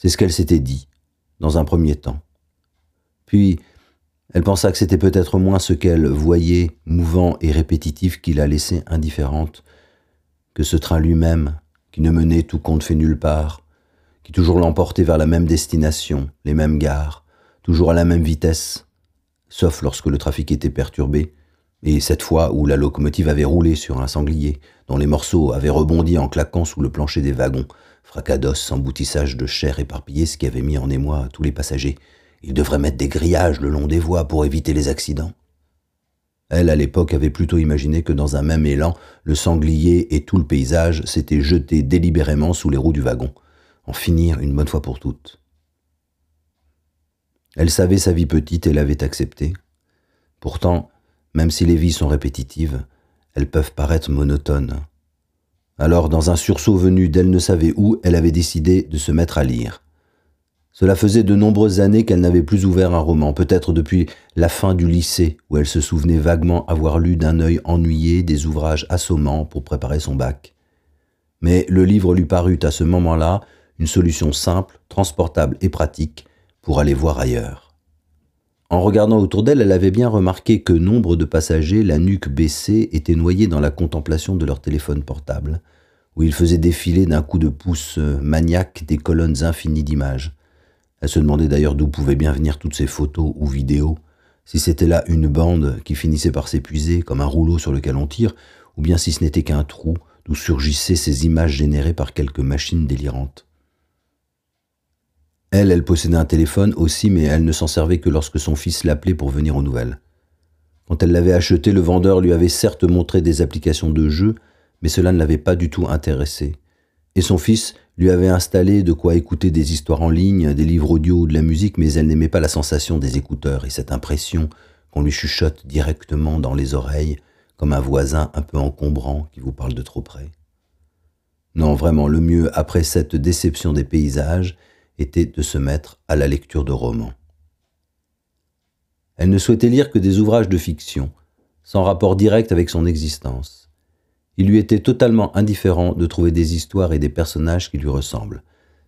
C'est ce qu'elle s'était dit, dans un premier temps. Puis, elle pensa que c'était peut-être moins ce qu'elle voyait, mouvant et répétitif, qui la laissait indifférente, que ce train lui-même, qui ne menait tout compte fait nulle part, qui toujours l'emportait vers la même destination, les mêmes gares, toujours à la même vitesse, sauf lorsque le trafic était perturbé, et cette fois où la locomotive avait roulé sur un sanglier, dont les morceaux avaient rebondi en claquant sous le plancher des wagons, fracados, emboutissage de chair éparpillée, ce qui avait mis en émoi tous les passagers. Il devrait mettre des grillages le long des voies pour éviter les accidents. Elle, à l'époque, avait plutôt imaginé que dans un même élan, le sanglier et tout le paysage s'étaient jetés délibérément sous les roues du wagon, en finir une bonne fois pour toutes. Elle savait sa vie petite et l'avait acceptée. Pourtant, même si les vies sont répétitives, elles peuvent paraître monotones. Alors, dans un sursaut venu d'elle ne savait où, elle avait décidé de se mettre à lire. Cela faisait de nombreuses années qu'elle n'avait plus ouvert un roman, peut-être depuis la fin du lycée, où elle se souvenait vaguement avoir lu d'un œil ennuyé des ouvrages assommants pour préparer son bac. Mais le livre lui parut à ce moment-là une solution simple, transportable et pratique pour aller voir ailleurs. En regardant autour d'elle, elle avait bien remarqué que nombre de passagers, la nuque baissée, étaient noyés dans la contemplation de leur téléphone portable, où ils faisaient défiler d'un coup de pouce maniaque des colonnes infinies d'images. Elle se demandait d'ailleurs d'où pouvaient bien venir toutes ces photos ou vidéos, si c'était là une bande qui finissait par s'épuiser comme un rouleau sur lequel on tire, ou bien si ce n'était qu'un trou d'où surgissaient ces images générées par quelques machines délirantes. Elle, elle possédait un téléphone aussi, mais elle ne s'en servait que lorsque son fils l'appelait pour venir aux nouvelles. Quand elle l'avait acheté, le vendeur lui avait certes montré des applications de jeux, mais cela ne l'avait pas du tout intéressé. Et son fils lui avait installé de quoi écouter des histoires en ligne, des livres audio ou de la musique, mais elle n'aimait pas la sensation des écouteurs et cette impression qu'on lui chuchote directement dans les oreilles, comme un voisin un peu encombrant qui vous parle de trop près. Non, vraiment, le mieux, après cette déception des paysages, était de se mettre à la lecture de romans. Elle ne souhaitait lire que des ouvrages de fiction, sans rapport direct avec son existence. Il lui était totalement indifférent de trouver des histoires et des personnages qui lui ressemblent.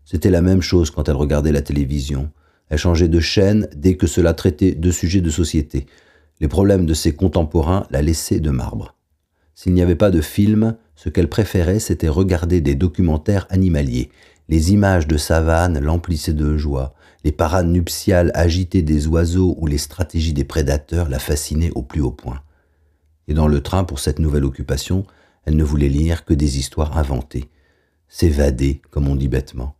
C'était la même chose quand elle regardait la télévision. Elle changeait de chaîne dès que cela traitait de sujets de société. Les problèmes de ses contemporains la laissaient de marbre. S'il n'y avait pas de film, ce qu'elle préférait, c'était regarder des documentaires animaliers. Les images de savane l'emplissaient de joie, les parades nuptiales agitées des oiseaux ou les stratégies des prédateurs la fascinaient au plus haut point. Et dans le train, pour cette nouvelle occupation, elle ne voulait lire que des histoires inventées, s'évader, comme on dit bêtement.